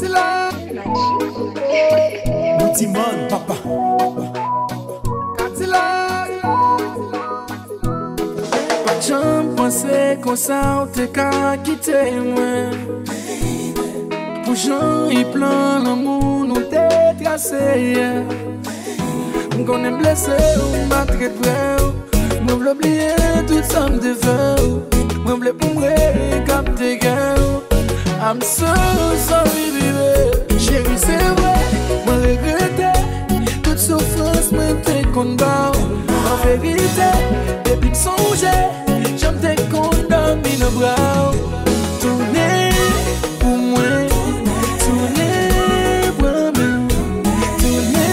Katila Mouti man papa. Katila Pachan panse konsa ou te ka kite mwen Pou jan yi plan l'amou nou te trase Mkonen blese ou matre pre ou. Mwen vle oubliye tout sa mdeve ou. Mwen vle pou mre kapte I'm so sorry vive Chéri se vwe, mwen regrete Tout soufrans mwen te kondan An verite, depi m sonje Jom te kondan mi nan braw Tourne pou mwen Tourne pou mwen Tourne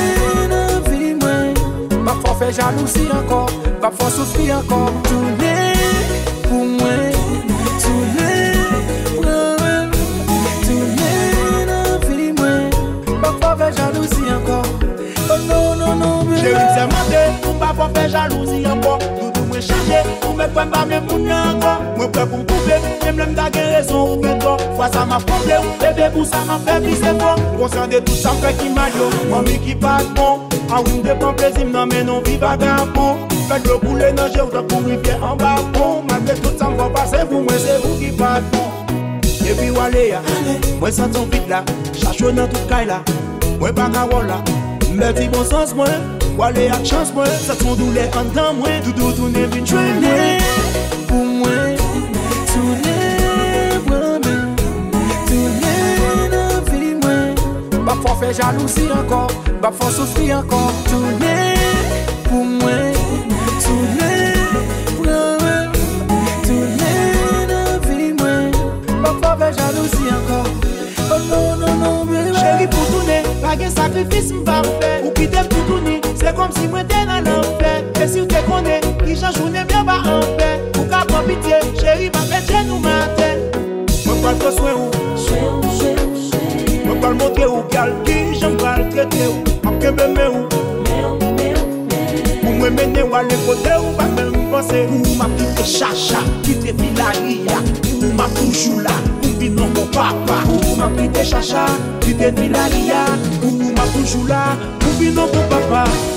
nan vi mwen Mwen fò fè jalousi ankon Mwen fò soufri ankon Tourne Se yon se mante, ou pa pou fe jalouzi anpon Doudou mwen chanje, ou mwen kwen pa mwen moun yon anpon Mwen pwen pou mkoupe, mwen mwen mdage rezon ou mwen to. Fwa sa ma proble ou bebe pou sa ma fe plis e anpon Konsen de tout sa mpe ki mal yo, mwen mi ki pat bon. A ou mde pan plezim nan menon viva gampon Fèk yo koule nan jè ou ta pou rivye an bapon Mwen fèk tout sa mwa pase pou mwen se ou ki pat bon. E pi wale ya, mwen san ton vit la Chache nan tout kay la, mwen pa gawol la Mwen ti bon sens mwen. Wale ak chans mwen, sa ton doule an dan mwen Doudou toune vin chwe mwen Pou mwen, toune mwen Toune nan vi mwen. Bap fò fè jalousi ankon, bap fò soufri ankon. Toune, pou mwen, toune mwen Toune nan vi mwen. Bap fò fè jalousi ankon. Oh non non non mwen. Chéri pou toune, bagen sakrifis mba mwen. kom si mwen te nan anfer E si ou te kone, ki jan jounen mwen ba anfer Ou ka pon pitiye, cheri pa peche nou maten Mwen pal to swen ou, swen ou, swen ou, swen ou Mwen pal montre ou, gal ki jan pal trete ou Apke mwen men ou, men ou, men ou, men ou Mwen mwen mene wale kote ou, pa men mwen pense Ou ma pite chacha, pite filaria Ou ma toujou la, ou vi non kon papa? Ou ma pite chacha, pite filaria Ou ma toujou la, ou vi non kon papa?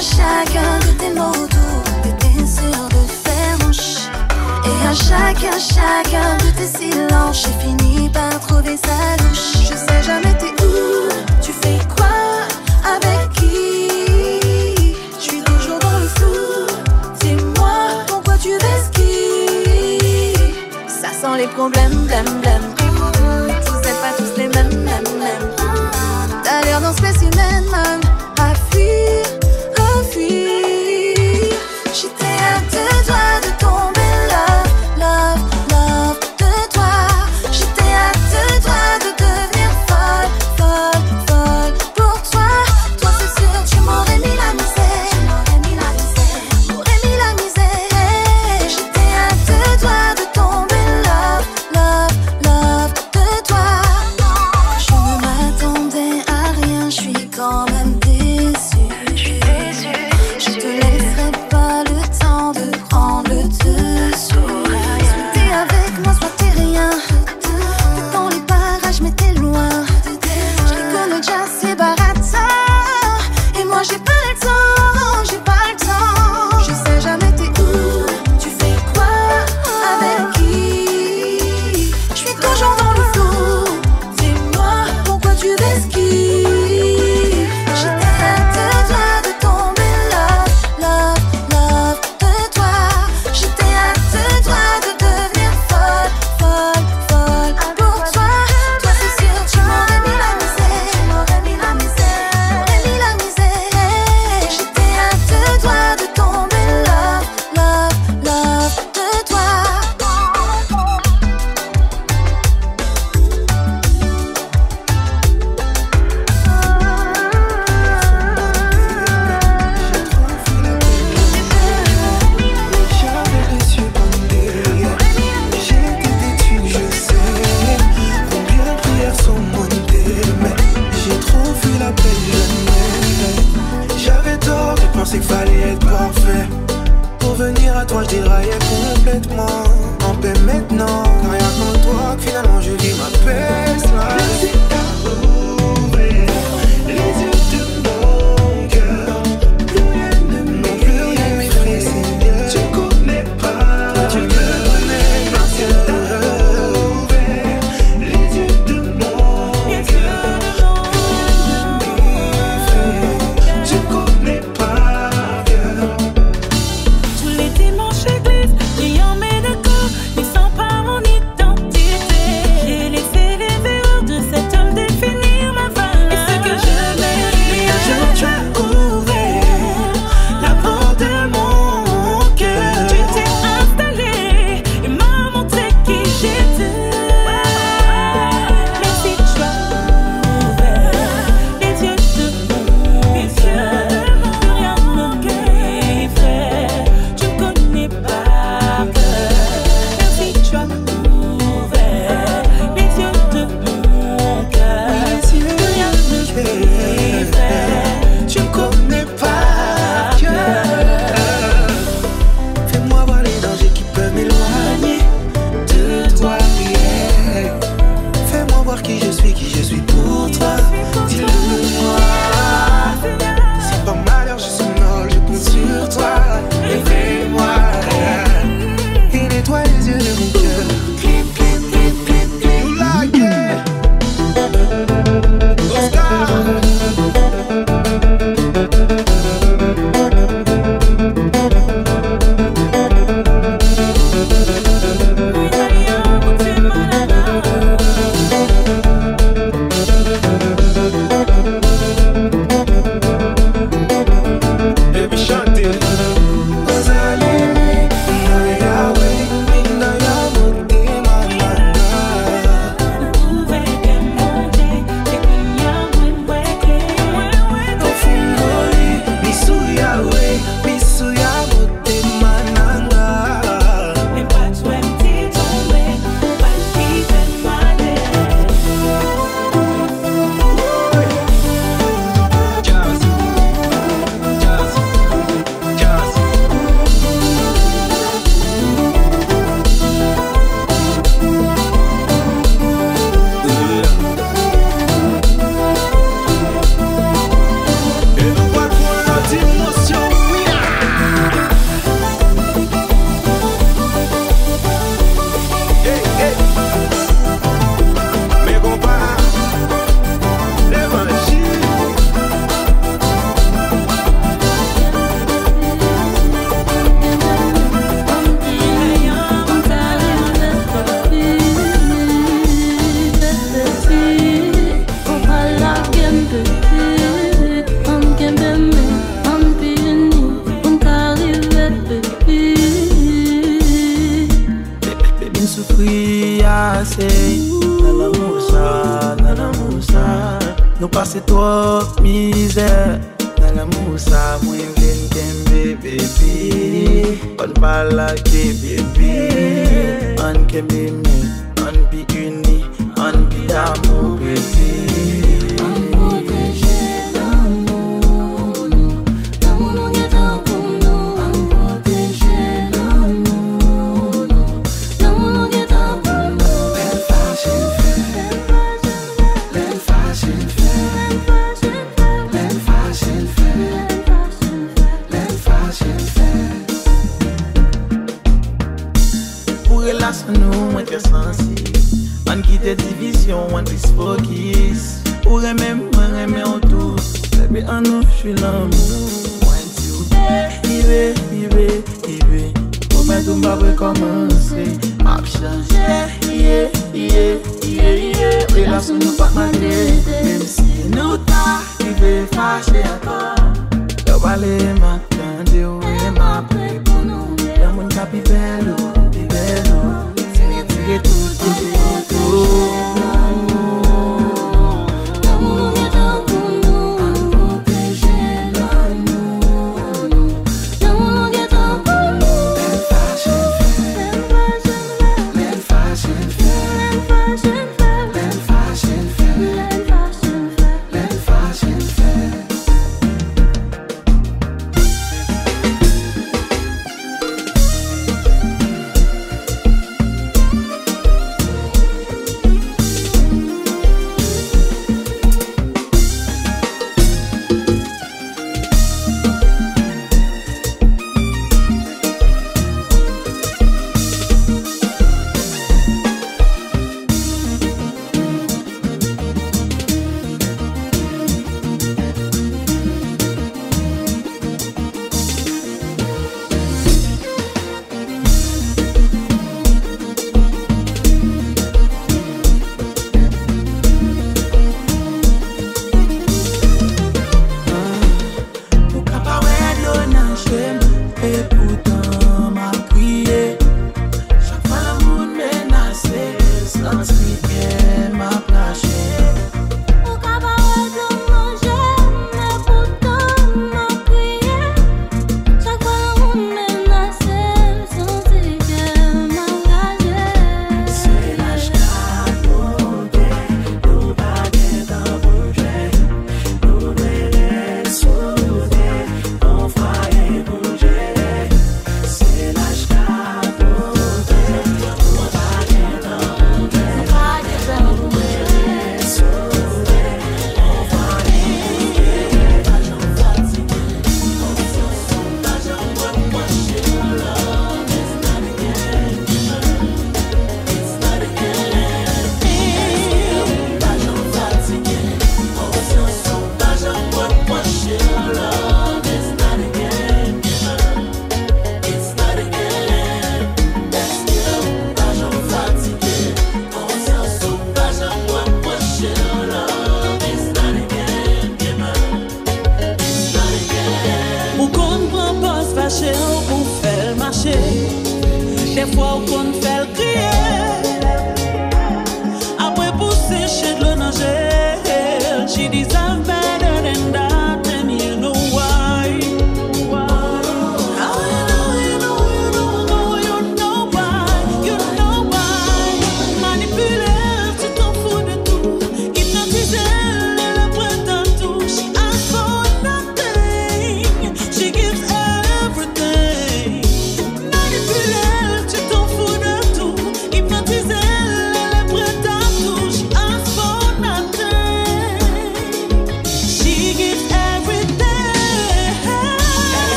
Chacun, chacun de tes mots doux, de faire mon chien. Et à chacun, chacun de tes silences, j'ai fini par trouver sa louche. Je sais jamais t'es où, tu fais quoi, avec qui. Je suis toujours dans le flou, dis-moi pourquoi tu vesquilles. Ça sent les problèmes, blême, blême. Vous êtes pas tous les mêmes, mêmes, mêmes. T'as l'air d'un spécimen, man.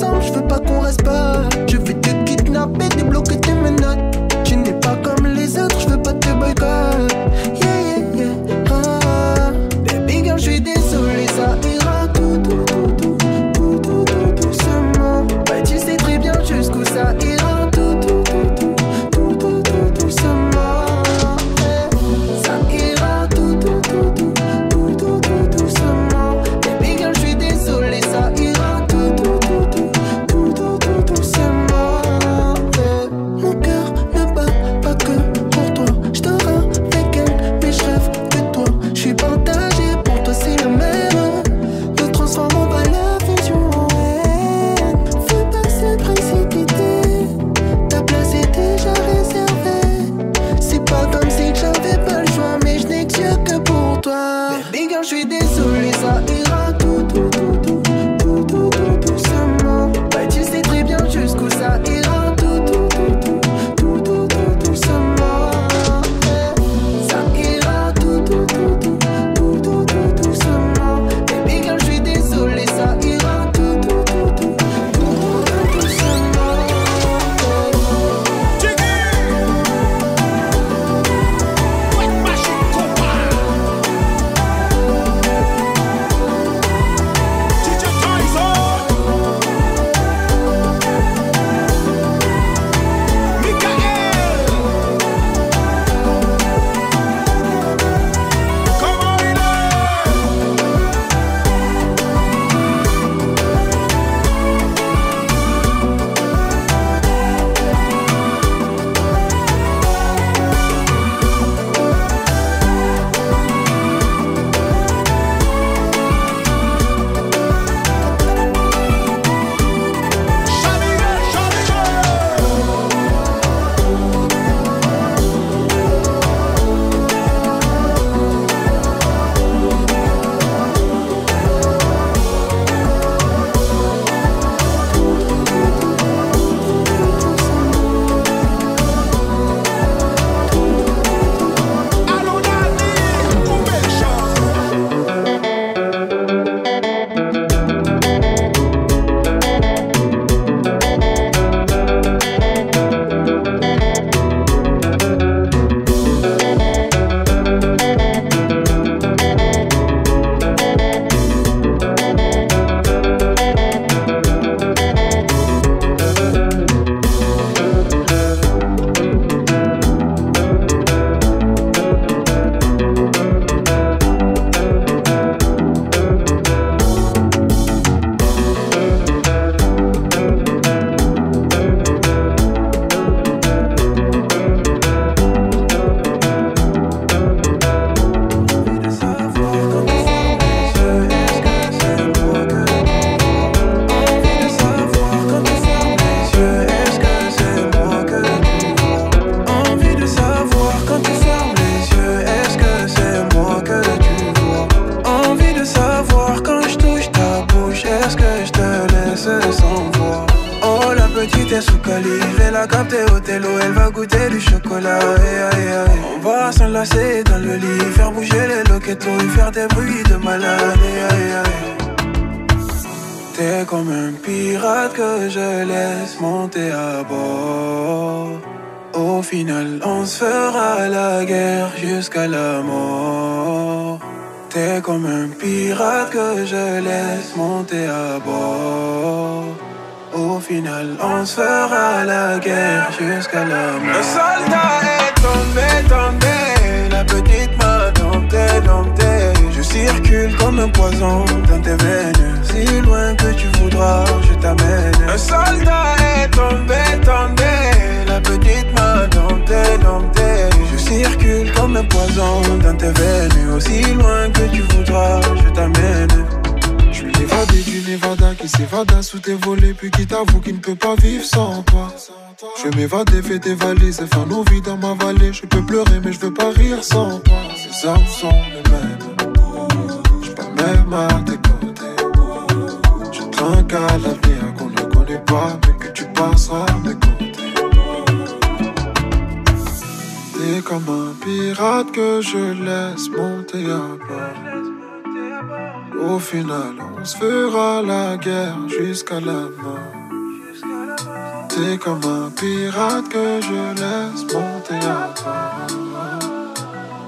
je veux pas qu'on reste pas. Je vais te kidnapper, débloquer tes menottes. Tu n'es pas comme les autres, je veux pas te boycotter. Soldat est tombé, tombé. La petite m'a dompté, dompté. Je circule comme un poison dans tes veines. Si loin que tu voudras, je t'amène. Un soldat est tombé, tombé. La petite m'a dompté, dompté. Je circule comme un poison dans tes veines. Aussi loin que tu voudras, je t'amène. Je suis l'évadé du Nevada qui s'évada sous tes volets Puis qui t'avoue qu'il ne peut pas vivre sans toi Je m'évader, fais tes valises et faire nos vies dans ma vallée. Je peux pleurer mais je veux pas rire sans toi. Ces hommes sont les mêmes. Je pas même à tes côtés. Je trinque à l'avenir qu'on ne connaît pas Mais que tu passeras à mes côtés. T'es comme un pirate que je laisse monter à bord. Au final, on se fera la guerre jusqu'à la mort. T'es comme un pirate que je laisse monter à bord.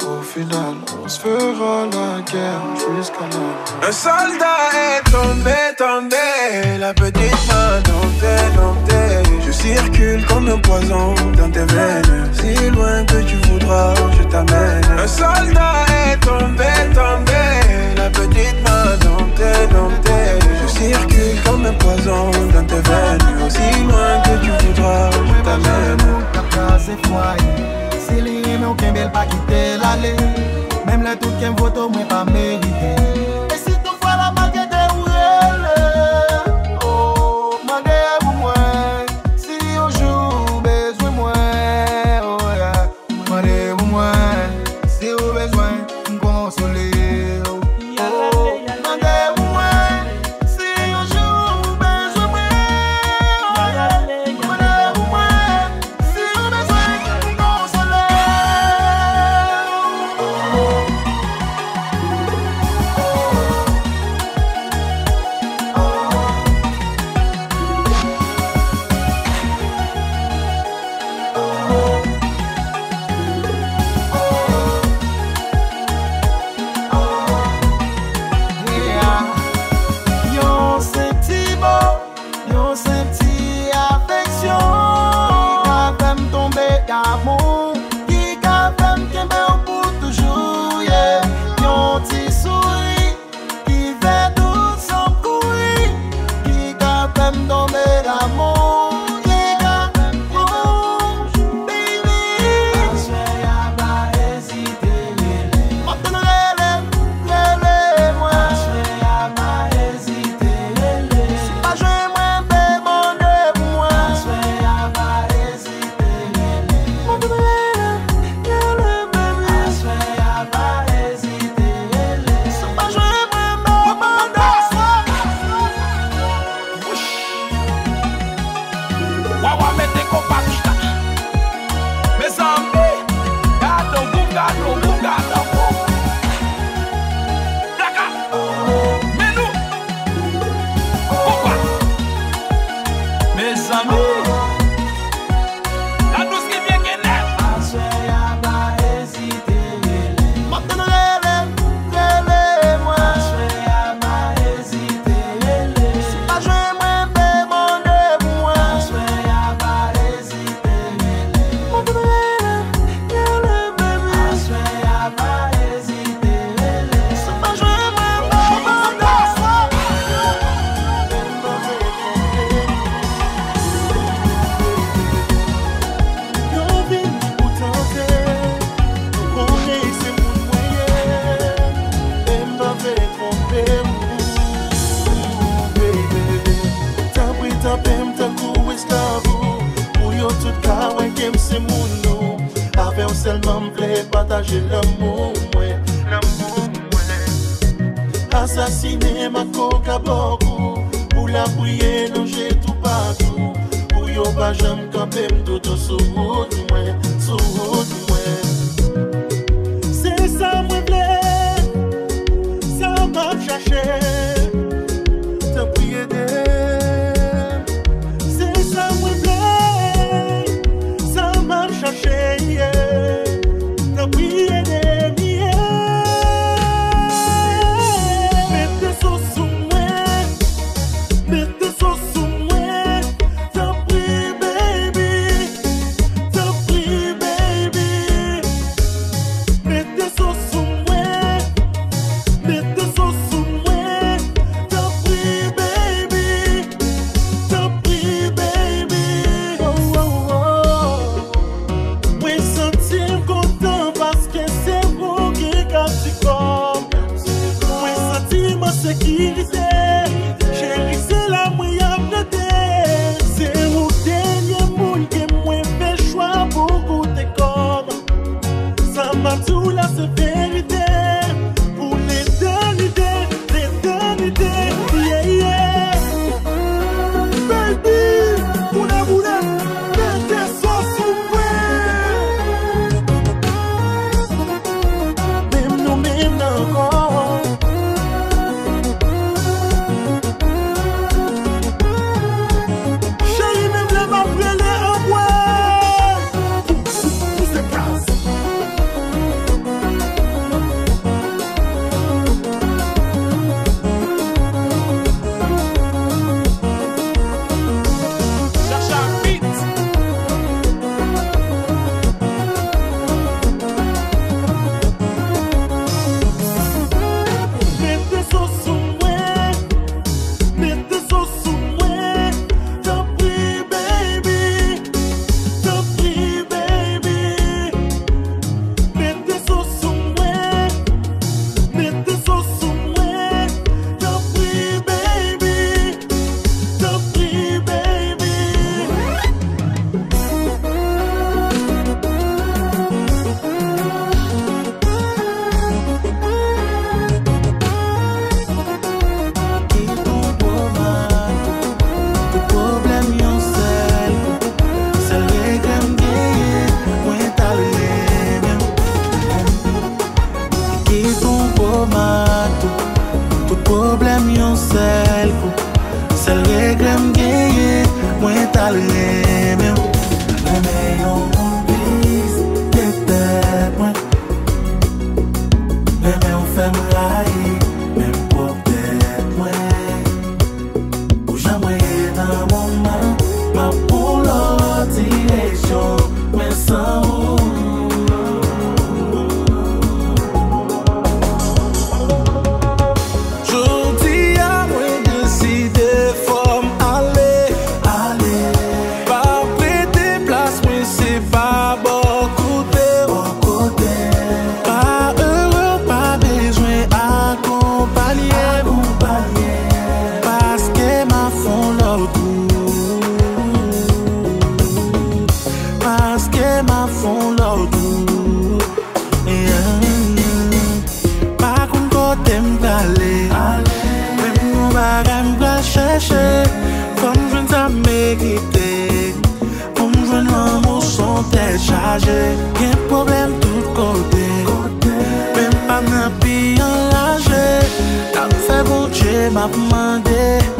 Au final, on se fera la guerre jusqu'à la. Un soldat est tombé, tombé. La petite main dompté, dompté. Je circule comme un poison dans tes veines. Si loin que tu voudras, je t'amène. Un soldat est tombé, tombé. La petite main dompté, dompté. Circule comme un poison dans tes veines. Aussi loin que tu voudras, je t'amène. Se fwaye Si li reme ou ken bel pa kite l'ale Mem le tout ken voto mwen pa merite pataje l'amou mwen L'amou mwen Asasine mako kabokou Pou la pouye nou jetou pakou Pou yo pa jam kapem dodo sou wout mwen Sou wout mwen chèche Fòm jwen ta mèkite Fòm jwen nan mou son tè chaje Gen problem tout kote Mèm pa nan pi an laje Tam fè bon dje map mande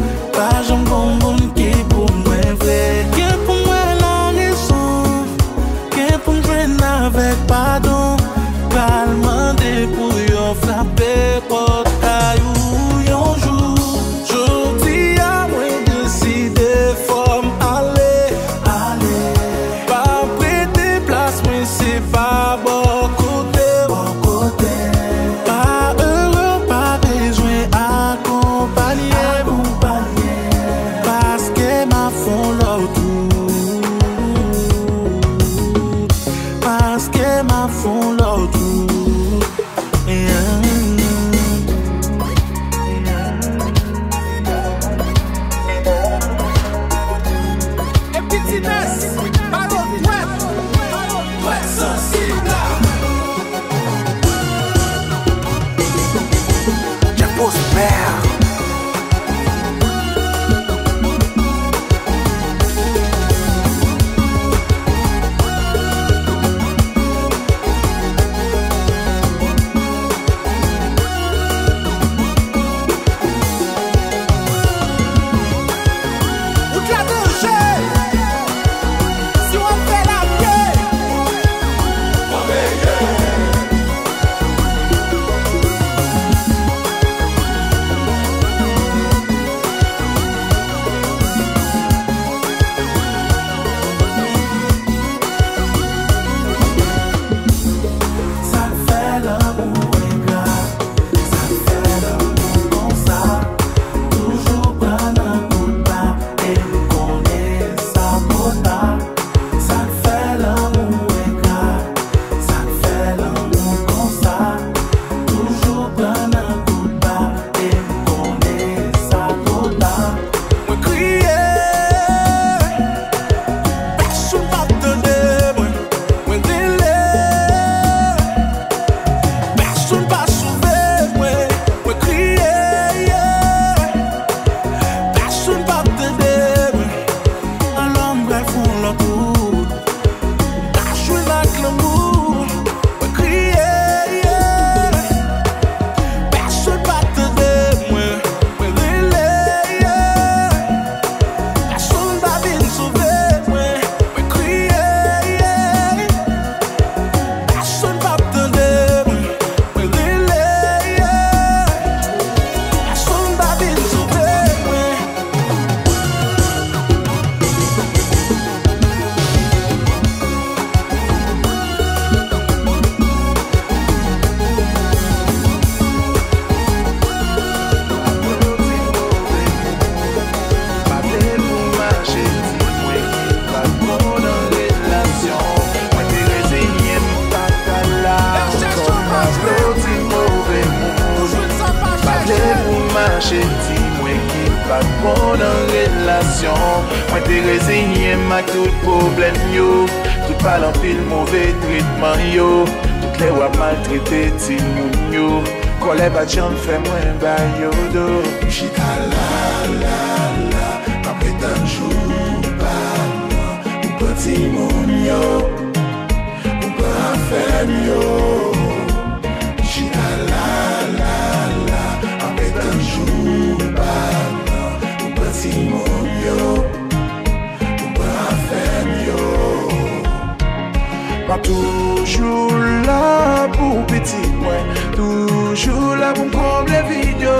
Ma toujou la pou piti mwen Toujou la pou mkomble video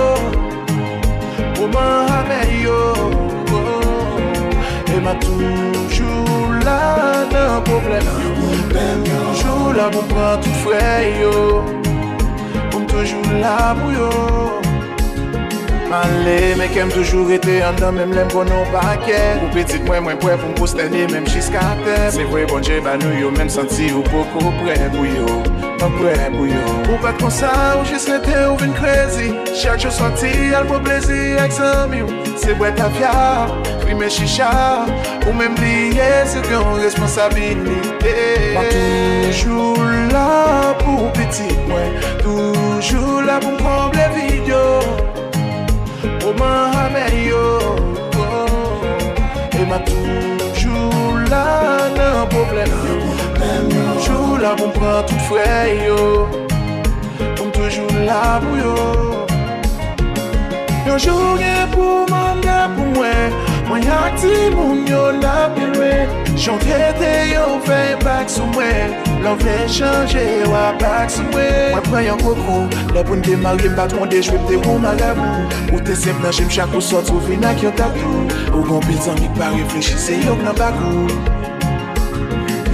Pou mwen ame yo E ma toujou la nan problem yo. Toujou la pou mwen tout fwe yo. Pou mwen toujou la pou yo. Anle, mè kem toujou rete an dan mèm lèm konon pakè Ou petit mwen mwen pwè pou mpostele mèm jiskate Se vwe bonje ba nou yo mèm santi ou poko pre pou yo. Mwen pre pou yo. Ou pat kon sa ou jis rete ou vin krezi Chak jo santi al pou plezi ek zami ou Se bwè ta fya, kri mè chicha. Ou mèm liye se gen responsabilite Pa toujou la pou petit mwen Toujou la pou mkomble video Mohamed yo. E ma toujou la nan problem yo Toujou la pou pran tout fwe yo. Pou toujou la pou yo. Yo jougen pou man gen pou mwen Mwen yak ti moun yo la pilwe Chante te yo fey bak sou mwen Lan vle chanje wap ak siwe Mwen pren yon koko Lè pou nde marye mbat tonde jwe pte mou malamou Ou te sem nan jem chakou sot ou vinak yon tatou Ou gon pil zan pa reflechi se yon nan bakou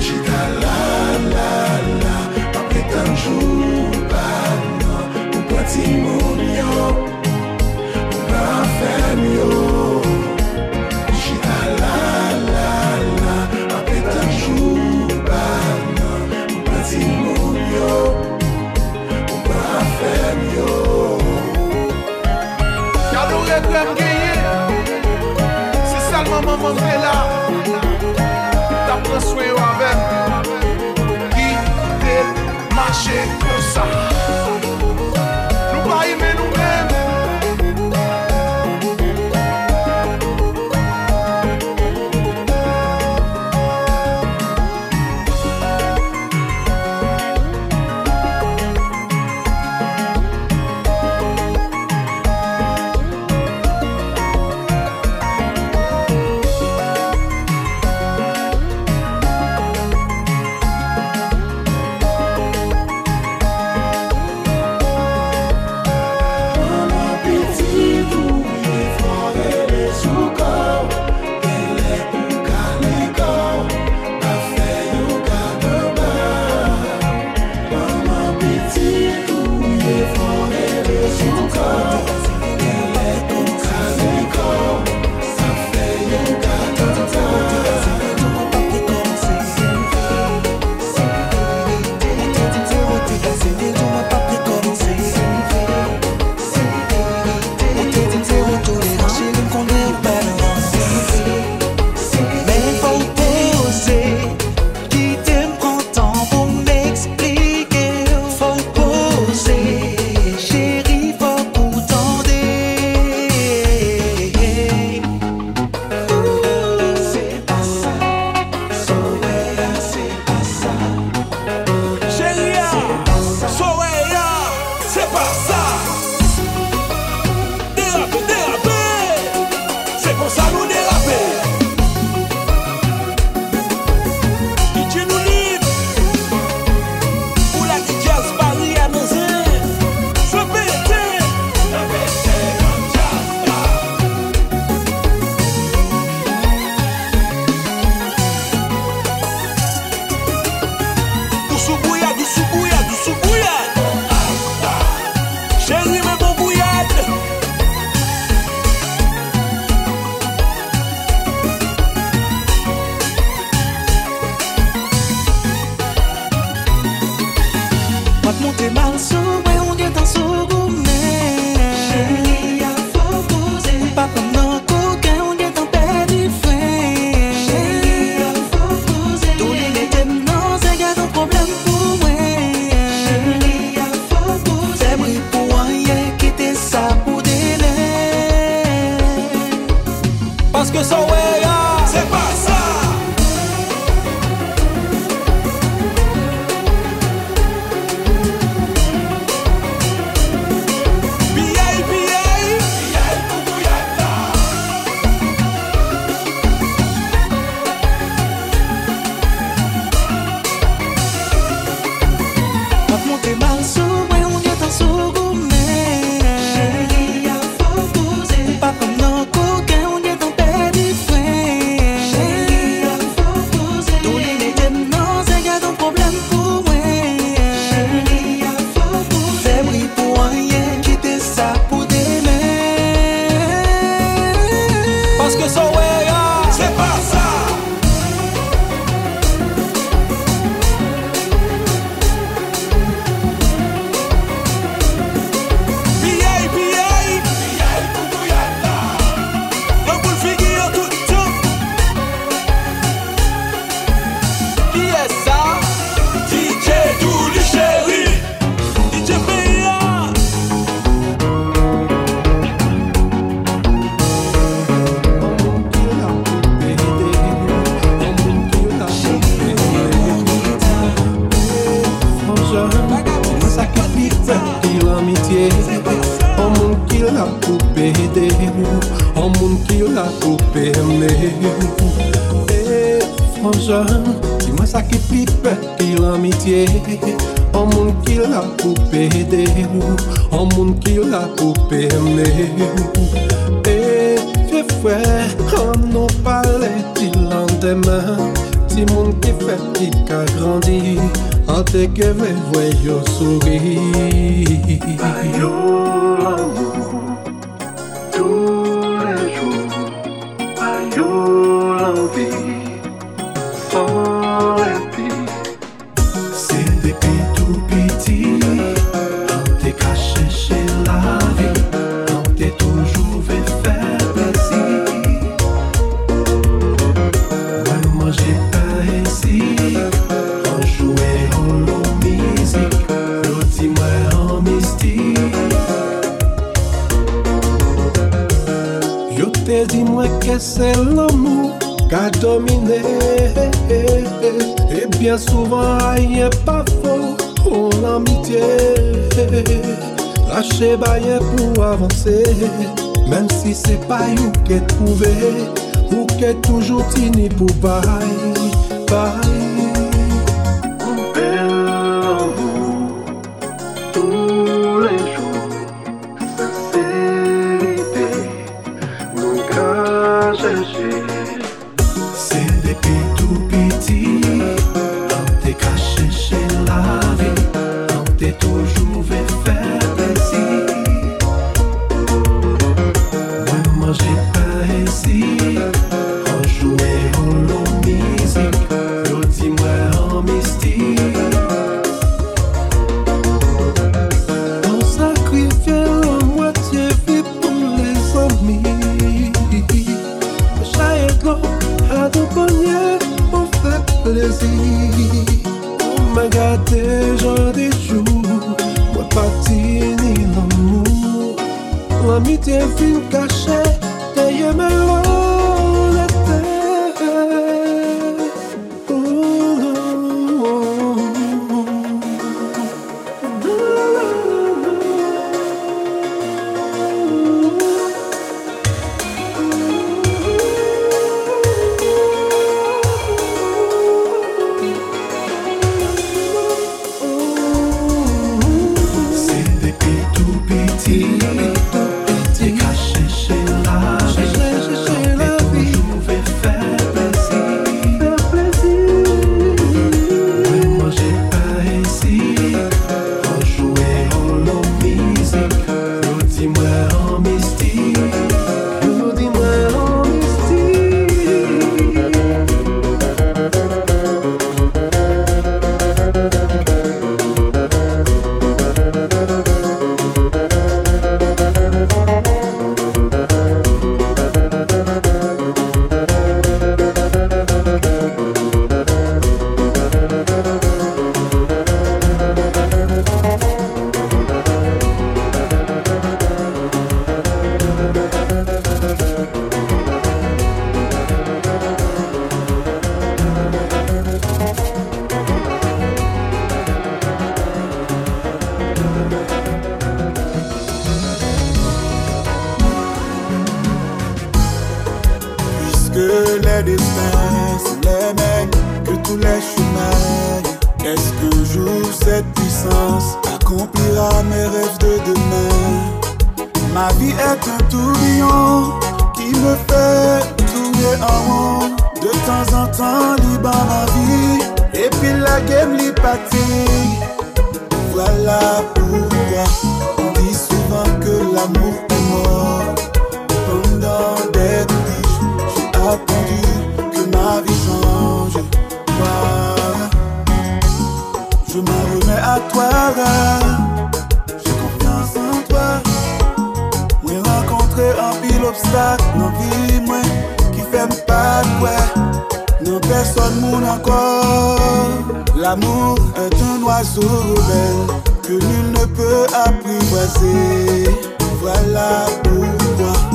Jita la la la. Pa pretan jou pa nan Ou pati moun yo? Ou pa fem yo maman mwen la Ta pran swen yo avèm eme E, eh, franjan, ti mwen sa ki pi pet ki l'amitiye An moun ki la pou pede ou An moun ki la pou peme eh, ou E, fye fwe, an nou pale ti lan deman Ti moun ki fet ki ka grandi. An te ke ve vwe yo souri Bayo oh, l'amou Lâcher bailler pour avancer. Même si c'est pas you qui trouvé Ou qui toujours tini pour bail Bail tourner en. De temps en temps, libre ma vie, et puis la game li. Voilà pourquoi on dit souvent que l'amour est mort. Pendant des piges, j'ai attendu que ma vie change. Moi, je m'en remets à toi. Dans vie moi qui fait pas de quoi. Non personne moun encore. L'amour est un oiseau rebelle que nul ne peut apprivoiser. Voilà pourquoi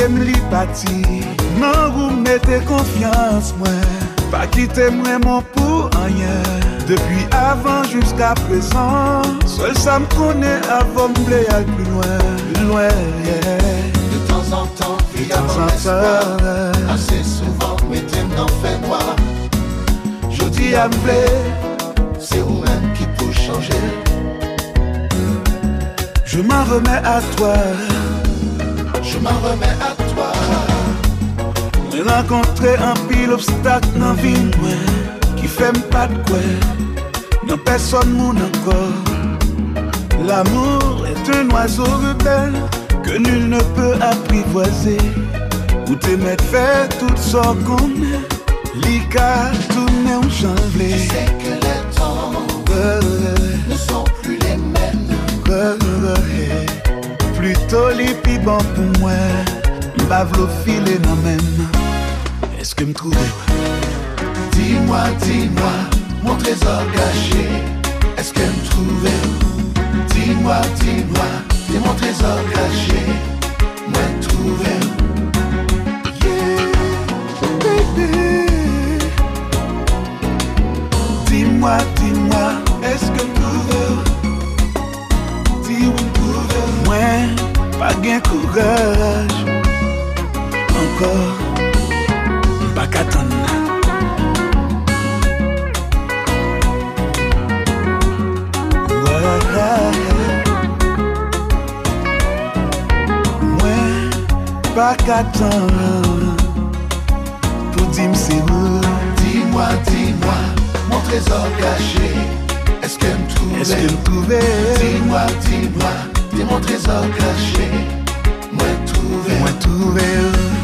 puis la game li parti. Non, vous mettez confiance, moi. Pas quitter moi mon pour rien. Depuis avant jusqu'à présent, seul ça me connaît avant me aller plus loin, plus loin, yeah. De temps en temps, temps mon en espoir, temps, assez souvent, mettez n'en fait moi. je dis à me plaire, C'est vous-même qui peut changer. je m'en remets à toi. Je m'en remets à toi. Un pile obstacle dans la vie moi, qui fait pas de quoi. Non personne moun encore. L'amour est un oiseau rebelle que nul ne peut apprivoiser. Ou te mettre faire toutes sortes qu'on Lika tourner en janvier. Je sais que les temps ne sont plus les mêmes. Plutôt les pi bon pour moi. M'bave l'eau filer non même. Est-ce que me trouve Dis-moi, dis-moi, mon trésor caché, est-ce qu'elle me trouvait Dis-moi, dis-moi, t'es mon trésor caché, moi trouvé. Dis-moi, dis-moi, est-ce que tu Gain courage. Encore. Pas qu'attendre. Moi, pas qu'attendre. Pour dire c'est où? Dis-moi, dis-moi, mon trésor caché, est-ce qu'elle me Est-ce que trouvait me trouvais? Dis-moi, dis-moi, t'es mon trésor caché, moi trouvé. Moi trouvé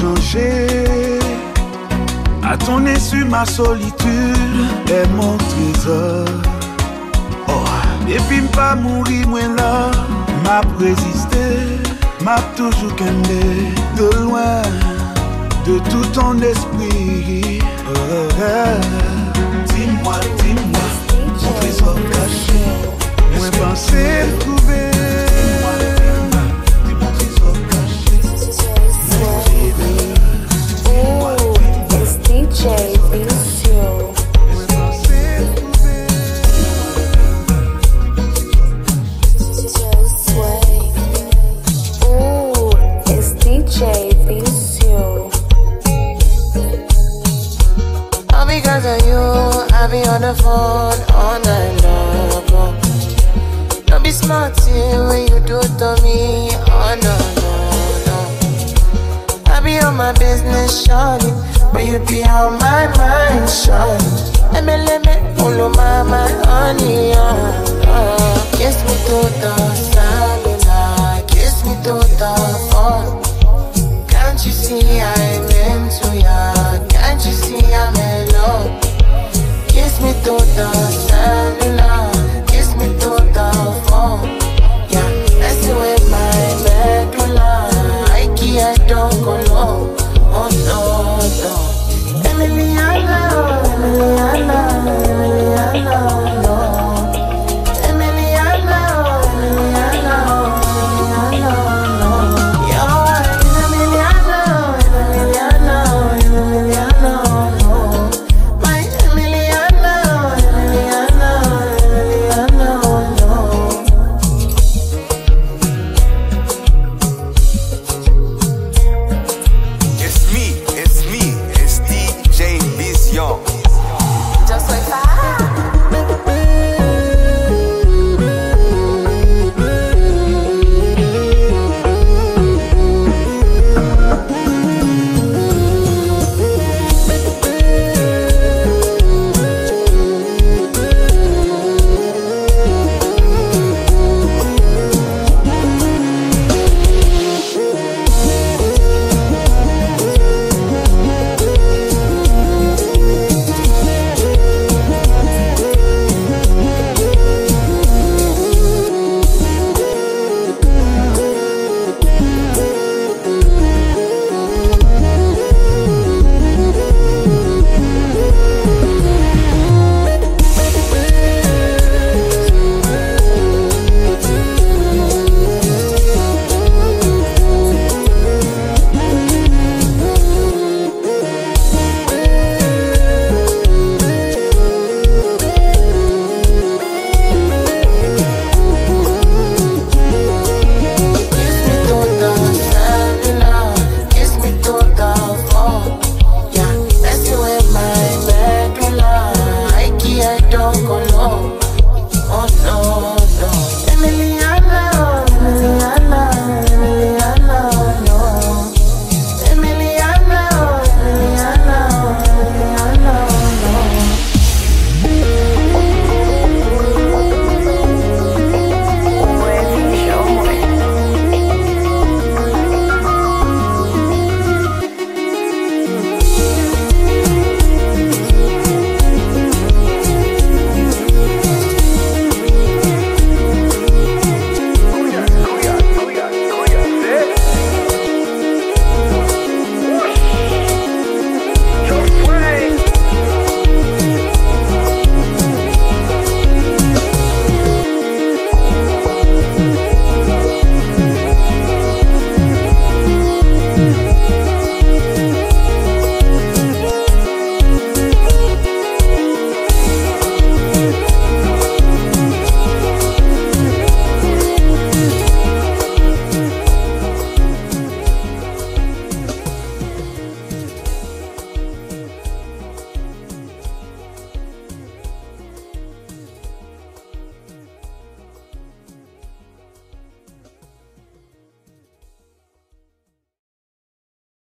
changer à ton insu, ma solitude est mon trésor. Oh, et puis m'pas mourir, moi là, m'a résisté, m'a toujours qu'aimé de loin, de tout ton esprit. Oh. Dis-moi, dis-moi, mon trésor caché, moi pensé le trouver. All night long. Don't be smart when you do to me. Oh no, no, no. I be on my business, shawty. But you be on my mind, shawty. Let me, let me pull on my, my honey, oh, oh. Kiss me to the cellular, kiss me to the phone. Can't you see I'm into ya? Can't you see I'm in love? me to the cellular, kiss me to the phone. Yeah, that's the way my medulla. I can't don't go low. Oh no, no. Emiliana, Emiliana, Emiliana.